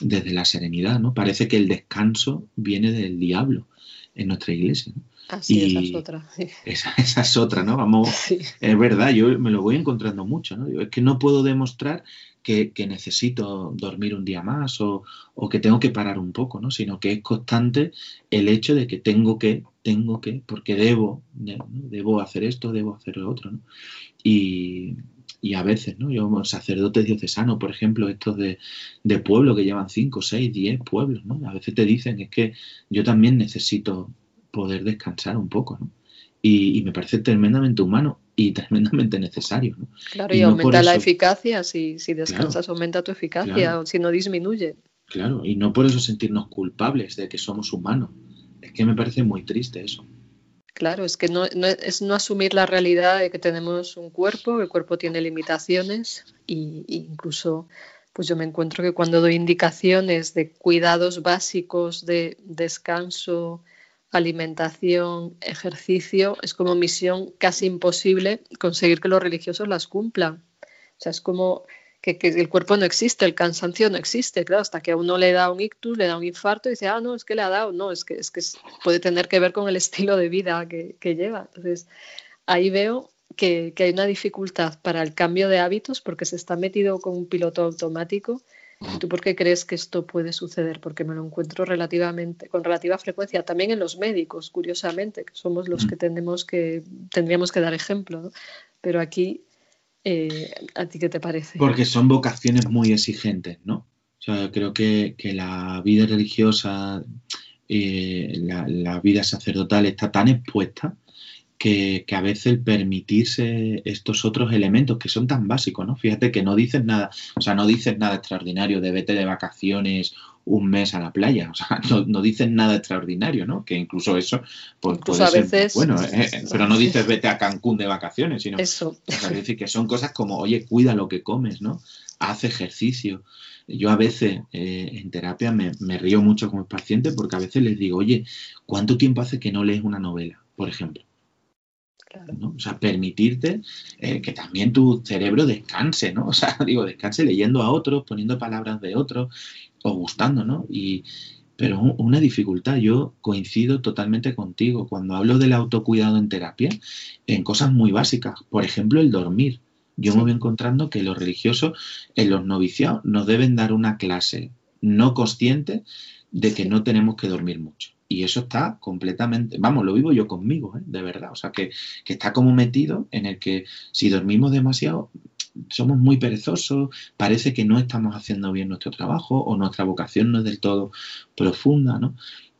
desde la serenidad, ¿no? Parece que el descanso viene del diablo en nuestra iglesia. ¿no? Así, y esa es otra. Sí. Esa, esa, es otra, ¿no? Vamos, sí. es verdad, yo me lo voy encontrando mucho, ¿no? Es que no puedo demostrar que, que necesito dormir un día más o, o, que tengo que parar un poco, ¿no? Sino que es constante el hecho de que tengo que, tengo que, porque debo, debo hacer esto, debo hacer lo otro, ¿no? Y, y a veces, ¿no? Yo, sacerdotes diocesanos, por ejemplo, estos de, de pueblo que llevan 5, 6, 10 pueblos, ¿no? A veces te dicen, es que yo también necesito poder descansar un poco, ¿no? Y, y, me parece tremendamente humano y tremendamente necesario, ¿no? Claro, y, y aumenta la eso... eficacia, si, si descansas claro, aumenta tu eficacia, claro. si no disminuye. Claro, y no por eso sentirnos culpables de que somos humanos. Es que me parece muy triste eso. Claro, es que no, no, es no asumir la realidad de que tenemos un cuerpo, el cuerpo tiene limitaciones y incluso pues yo me encuentro que cuando doy indicaciones de cuidados básicos de descanso, alimentación, ejercicio, es como misión casi imposible conseguir que los religiosos las cumplan. O sea, es como que, que, el cuerpo no existe, el cansancio no existe, claro, hasta que a uno le da un ictus, le da un infarto y dice, ah, no, es que le ha dado, no, es que, es que puede tener que ver con el estilo de vida que, que lleva. Entonces, ahí veo que, que, hay una dificultad para el cambio de hábitos porque se está metido con un piloto automático. ¿Tú por qué crees que esto puede suceder? Porque me lo encuentro relativamente, con relativa frecuencia, también en los médicos, curiosamente, que somos los que, tenemos que tendríamos que dar ejemplo, ¿no? Pero aquí eh, ¿A ti qué te parece? Porque son vocaciones muy exigentes, ¿no? O sea, creo que, que la vida religiosa, eh, la, la, vida sacerdotal está tan expuesta que, que, a veces el permitirse estos otros elementos que son tan básicos, ¿no? Fíjate que no dices nada, o sea, no dices nada extraordinario de vete de vacaciones un mes a la playa, o sea, no, no dices nada extraordinario, ¿no? Que incluso eso pues, incluso puede ser veces, bueno, eh, eh, pero no dices vete a Cancún de vacaciones, sino eso. O sea, es decir, que son cosas como, oye, cuida lo que comes, ¿no? Haz ejercicio. Yo a veces eh, en terapia me, me río mucho con mis pacientes porque a veces les digo, oye, ¿cuánto tiempo hace que no lees una novela, por ejemplo? Claro. ¿no? O sea, permitirte eh, que también tu cerebro descanse, ¿no? O sea, digo, descanse leyendo a otros, poniendo palabras de otros o gustando, ¿no? Y, pero una dificultad, yo coincido totalmente contigo cuando hablo del autocuidado en terapia, en cosas muy básicas, por ejemplo, el dormir. Yo sí. me voy encontrando que los religiosos en los noviciados nos deben dar una clase no consciente de que sí. no tenemos que dormir mucho. Y eso está completamente, vamos, lo vivo yo conmigo, ¿eh? de verdad. O sea, que, que, está como metido en el que si dormimos demasiado, somos muy perezosos, parece que no estamos haciendo bien nuestro trabajo o nuestra vocación no es del todo profunda, ¿no?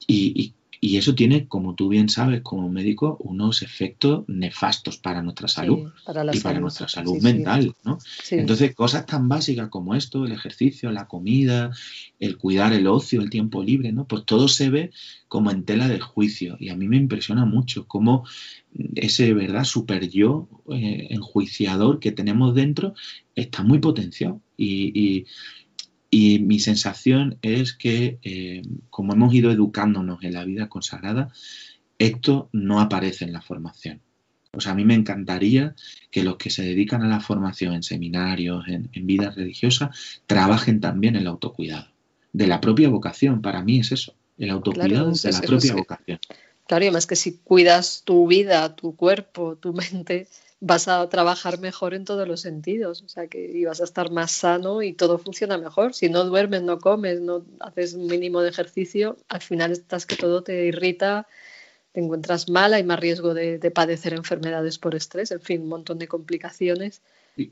Y, y, y eso tiene, como tú bien sabes, como médico, unos efectos nefastos para nuestra salud sí, para y salud. para nuestra salud sí, mental, ¿no? Entonces, cosas tan básicas como esto, el ejercicio, la comida, el cuidar el ocio, el tiempo libre, ¿no? Pues todo se ve como en tela de juicio. Y a mí me impresiona mucho cómo ese, ¿verdad?, super yo eh, enjuiciador que tenemos dentro está muy potenciado. Y, y, y mi sensación es que, eh, como hemos ido educándonos en la vida consagrada, esto no aparece en la formación. O sea, a mí me encantaría que los que se dedican a la formación en seminarios, en, en vida religiosa, trabajen también en el autocuidado. De la propia vocación, para mí es eso, el autocuidado de la propia vocación. Claro, y además que si cuidas tu vida, tu cuerpo, tu mente, vas a trabajar mejor en todos los sentidos, o sea que vas a estar más sano y todo funciona mejor. Si no duermes, no comes, no haces un mínimo de ejercicio, al final estás que todo te irrita, te encuentras mal, hay más riesgo de, padecer enfermedades por estrés, en fin, un montón de complicaciones.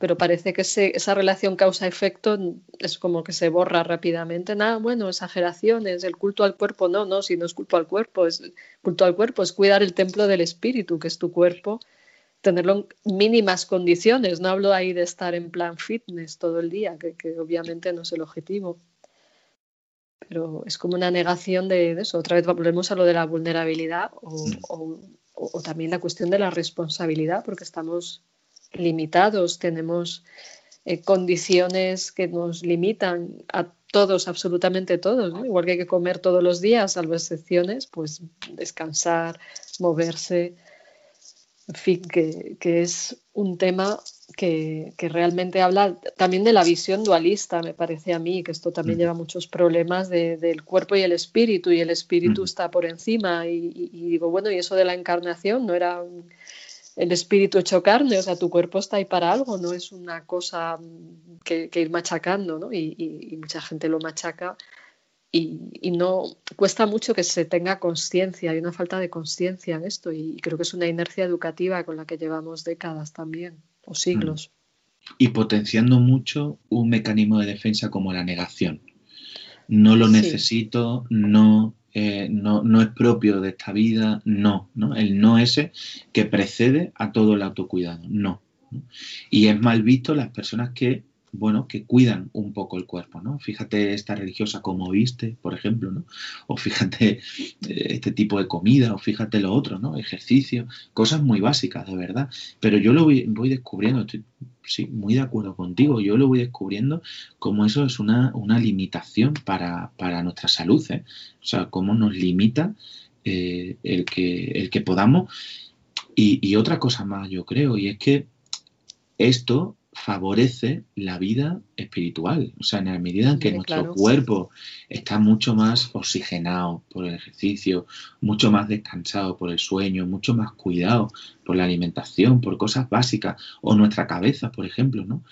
Pero parece que esa relación causa-efecto es como que se borra rápidamente. Nada, bueno, exageraciones, el culto al cuerpo, no, no, si no es culto al cuerpo, es culto al cuerpo, es cuidar el templo del espíritu, que es tu cuerpo, tenerlo en mínimas condiciones. No hablo ahí de estar en plan fitness todo el día, que, obviamente no es el objetivo. Pero es como una negación de, eso. Otra vez volvemos a lo de la vulnerabilidad o, también la cuestión de la responsabilidad, porque estamos limitados, tenemos eh, condiciones que nos limitan a todos, absolutamente todos. Igual que hay que comer todos los días, salvo excepciones, pues descansar, moverse en fin, que, es un tema que, realmente habla también de la visión dualista, me parece a mí, que esto también lleva muchos problemas del cuerpo y el espíritu, y el espíritu está por encima. Y, digo, bueno, y eso de la encarnación no era el espíritu hecho carne, o sea, tu cuerpo está ahí para algo, no es una cosa que, ir machacando, ¿no? y mucha gente lo machaca y, no cuesta mucho que se tenga conciencia, hay una falta de conciencia en esto y creo que es una inercia educativa con la que llevamos décadas también o siglos. Mm. Y potenciando mucho un mecanismo de defensa como la negación. No lo necesito, no, eh, no, no, es propio de esta vida, no, no, el no ese que precede a todo el autocuidado, no. Y es mal visto las personas que bueno, que cuidan un poco el cuerpo, ¿no? Fíjate esta religiosa como viste, por ejemplo, ¿no? O fíjate eh, este tipo de comida, o fíjate lo otro, ¿no? Ejercicio, cosas muy básicas, de verdad. Pero yo lo voy, descubriendo, estoy sí, muy de acuerdo contigo, yo lo voy descubriendo como eso es una, limitación para, nuestra salud, ¿eh? O sea, cómo nos limita eh, el, que, el que podamos. Y otra cosa más, yo creo, y es que esto favorece la vida espiritual. O sea, en la medida en que nuestro cuerpo está mucho más oxigenado por el ejercicio, mucho más descansado por el sueño, mucho más cuidado por la alimentación, por cosas básicas, o nuestra cabeza, por ejemplo, ¿no?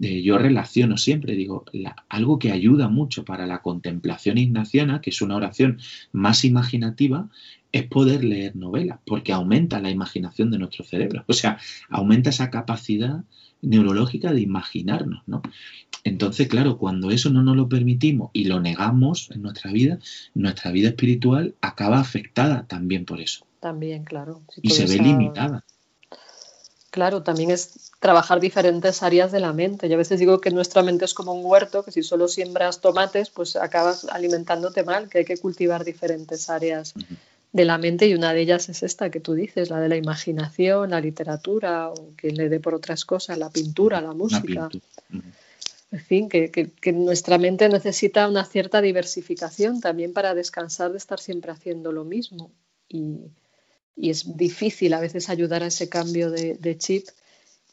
Eh, yo relaciono siempre, digo, algo que ayuda mucho para la contemplación ignaciana, que es una oración más imaginativa, es poder leer novelas, porque aumenta la imaginación de nuestro cerebro, o sea, aumenta esa capacidad neurológica de imaginarnos, ¿no? Entonces, claro, cuando eso no nos lo permitimos y lo negamos en nuestra vida, nuestra vida espiritual acaba afectada también por eso. También, claro. y se ve limitada. Claro, también es trabajar diferentes áreas de la mente. Yo a veces digo que nuestra mente es como un huerto, que si solo siembras tomates, pues acabas alimentándote mal, que hay que cultivar diferentes áreas de la mente y una de ellas es esta que tú dices, la de la imaginación, la literatura, o que le dé por otras cosas, la pintura, la música. En fin, que, nuestra mente necesita una cierta diversificación también para descansar de estar siempre haciendo lo mismo. Y, es difícil a veces ayudar a ese cambio de, chip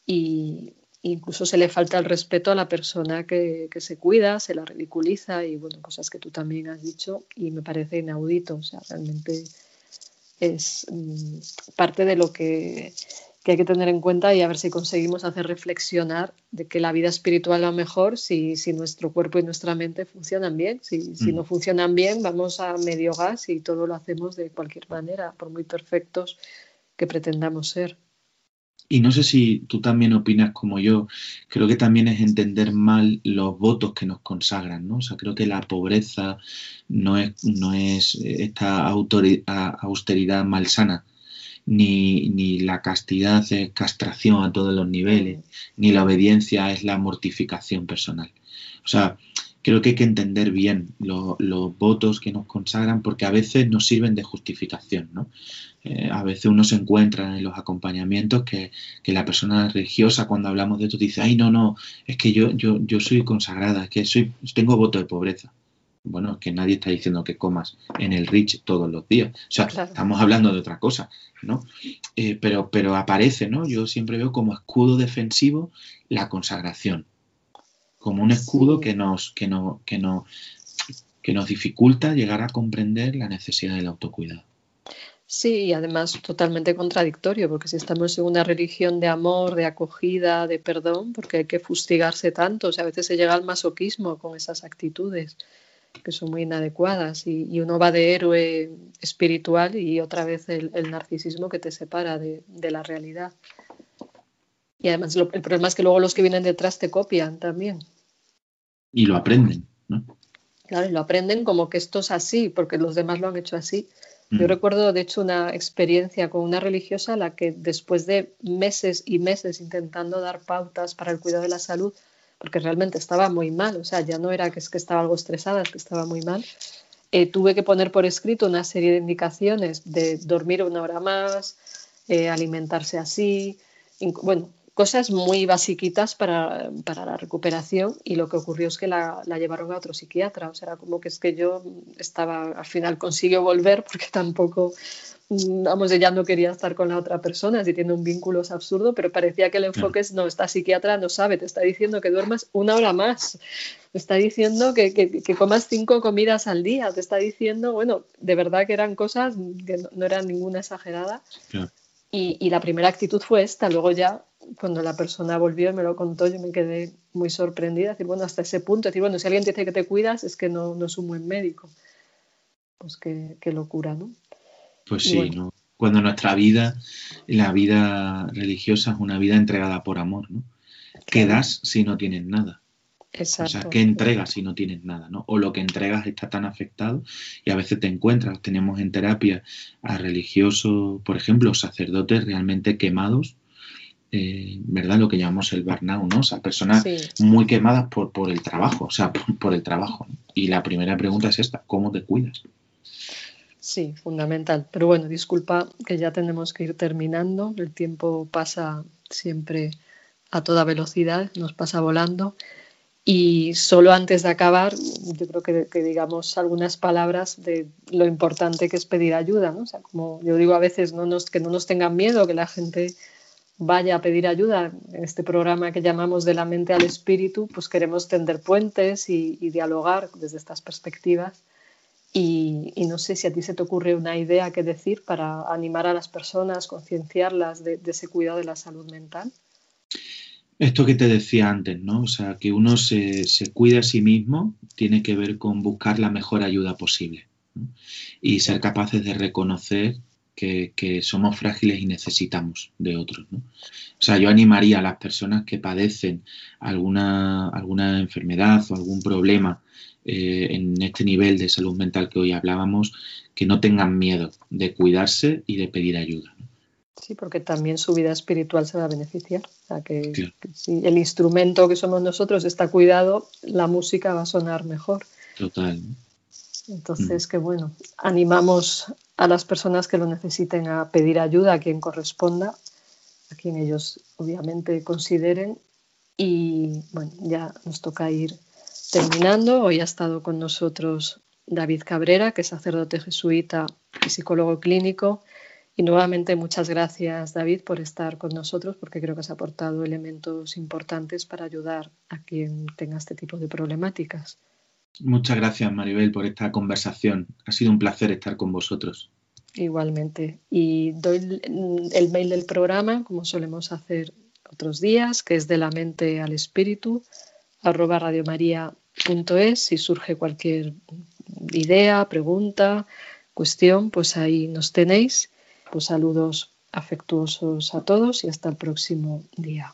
y incluso se le falta el respeto a la persona que, que, se cuida, se la ridiculiza y bueno, cosas que tú también has dicho y me parece inaudito. O sea, realmente es mm, parte de lo que, hay que tener en cuenta y a ver si conseguimos hacer reflexionar de que la vida espiritual va mejor si, nuestro cuerpo y nuestra mente funcionan bien. Si, si no mm. funcionan bien, vamos a medio gas y todo lo hacemos de cualquier manera, por muy perfectos que pretendamos ser. Y no sé si tú también opinas como yo, creo que también es entender mal los votos que nos consagran, ¿no? O sea, creo que la pobreza no es, no es esta austeridad malsana, ni, ni la castidad es castración a todos los niveles, ni la obediencia es la mortificación personal. O sea, creo que hay que entender bien los votos que nos consagran porque a veces nos sirven de justificación, ¿no? Eh, a veces uno se encuentra en los acompañamientos que, la persona religiosa cuando hablamos de esto dice, ay no, no, es que yo, yo, yo soy consagrada, es que soy, tengo voto de pobreza. Bueno, es que nadie está diciendo que comas en el Rich todos los días. O sea, estamos hablando de otra cosa, ¿no? Eh, pero, pero aparece, ¿no? Yo siempre veo como escudo defensivo la consagración. Como un escudo que nos, que no, que no, que nos dificulta llegar a comprender la necesidad del autocuidado. Sí, y además totalmente contradictorio, porque si estamos en una religión de amor, de acogida, de perdón, porque hay que fustigarse tanto, o sea, a veces se llega al masoquismo con esas actitudes que son muy inadecuadas y, uno va de héroe espiritual y otra vez el, narcisismo que te separa de, la realidad. Y además el problema es que luego los que vienen detrás te copian también. Y lo aprenden, ¿no? Claro, y lo aprenden como que esto es así, porque los demás lo han hecho así. Yo mm. recuerdo, de hecho, una experiencia con una religiosa a la que después de meses y meses intentando dar pautas para el cuidado de la salud, porque realmente estaba muy mal, o sea, ya no era que es que estaba algo estresada, es que estaba muy mal, eh, tuve que poner por escrito una serie de indicaciones de dormir una hora más, eh, alimentarse así, bueno, cosas muy basiquitas para, la recuperación y lo que ocurrió es que la, llevaron a otro psiquiatra. O sea, era como que es que yo estaba, al final consiguió volver porque tampoco, mm, vamos, ella no quería estar con la otra persona, si tiene un vínculo es absurdo, pero parecía que el enfoque es, no, esta psiquiatra no sabe, te está diciendo que duermas una hora más, te está diciendo que, que, comas cinco comidas al día, te está diciendo, bueno, de verdad que eran cosas que no, eran ninguna exagerada. Y, y, la primera actitud fue esta, luego ya cuando la persona volvió y me lo contó, yo me quedé muy sorprendida. Decir, bueno, hasta ese punto, decir, bueno, si alguien te dice que te cuidas, es que no, no es un buen médico. Pues qué, qué locura, ¿no? Pues sí, ¿no? Cuando nuestra vida, la vida religiosa es una vida entregada por amor, ¿no? ¿Qué das si no tienes nada? Exacto. O sea, ¿qué entregas si no tienes nada? ¿no? O lo que entregas está tan afectado y a veces te encuentras, tenemos en terapia a religiosos, por ejemplo, sacerdotes realmente quemados eh, ¿verdad? Lo que llamamos el burnout, ¿no? O sea, personas muy quemadas por, por, el trabajo, o sea, por, el trabajo. Y la primera pregunta es esta, ¿cómo te cuidas? Sí, fundamental. Pero bueno, disculpa que ya tenemos que ir terminando. El tiempo pasa siempre a toda velocidad, nos pasa volando. Y solo antes de acabar, yo creo que, que, digamos algunas palabras de lo importante que es pedir ayuda, ¿no? O sea, como yo digo a veces, no nos, que no nos tengan miedo, que la gente vaya a pedir ayuda en este programa que llamamos de la mente al espíritu, pues queremos tender puentes y, dialogar desde estas perspectivas. Y, no sé si a ti se te ocurre una idea que decir para animar a las personas, concienciarlas de, ese cuidado de la salud mental. Esto que te decía antes, ¿no? O sea, que uno se, se cuida a sí mismo tiene que ver con buscar la mejor ayuda posible y ser capaces de reconocer que, somos frágiles y necesitamos de otros. ¿no? O sea, yo animaría a las personas que padecen alguna, alguna enfermedad o algún problema eh, en este nivel de salud mental que hoy hablábamos, que no tengan miedo de cuidarse y de pedir ayuda. Sí, porque también su vida espiritual se va a beneficiar. O sea, que, si el instrumento que somos nosotros está cuidado, la música va a sonar mejor. Total. Entonces, mm. que bueno, animamos a las personas que lo necesiten a pedir ayuda a quien corresponda, a quien ellos obviamente consideren. Y bueno, ya nos toca ir terminando. Hoy ha estado con nosotros David Cabrera, que es sacerdote jesuita y psicólogo clínico. Y nuevamente muchas gracias, David, por estar con nosotros, porque creo que has aportado elementos importantes para ayudar a quien tenga este tipo de problemáticas. Muchas gracias, Maribel, por esta conversación. Ha sido un placer estar con vosotros. Igualmente. Y doy el mail del programa, como solemos hacer otros días, que es de la mente al espíritu, arroba radiomaria.es. Si surge cualquier idea, pregunta, cuestión, pues ahí nos tenéis. Pues saludos afectuosos a todos y hasta el próximo día.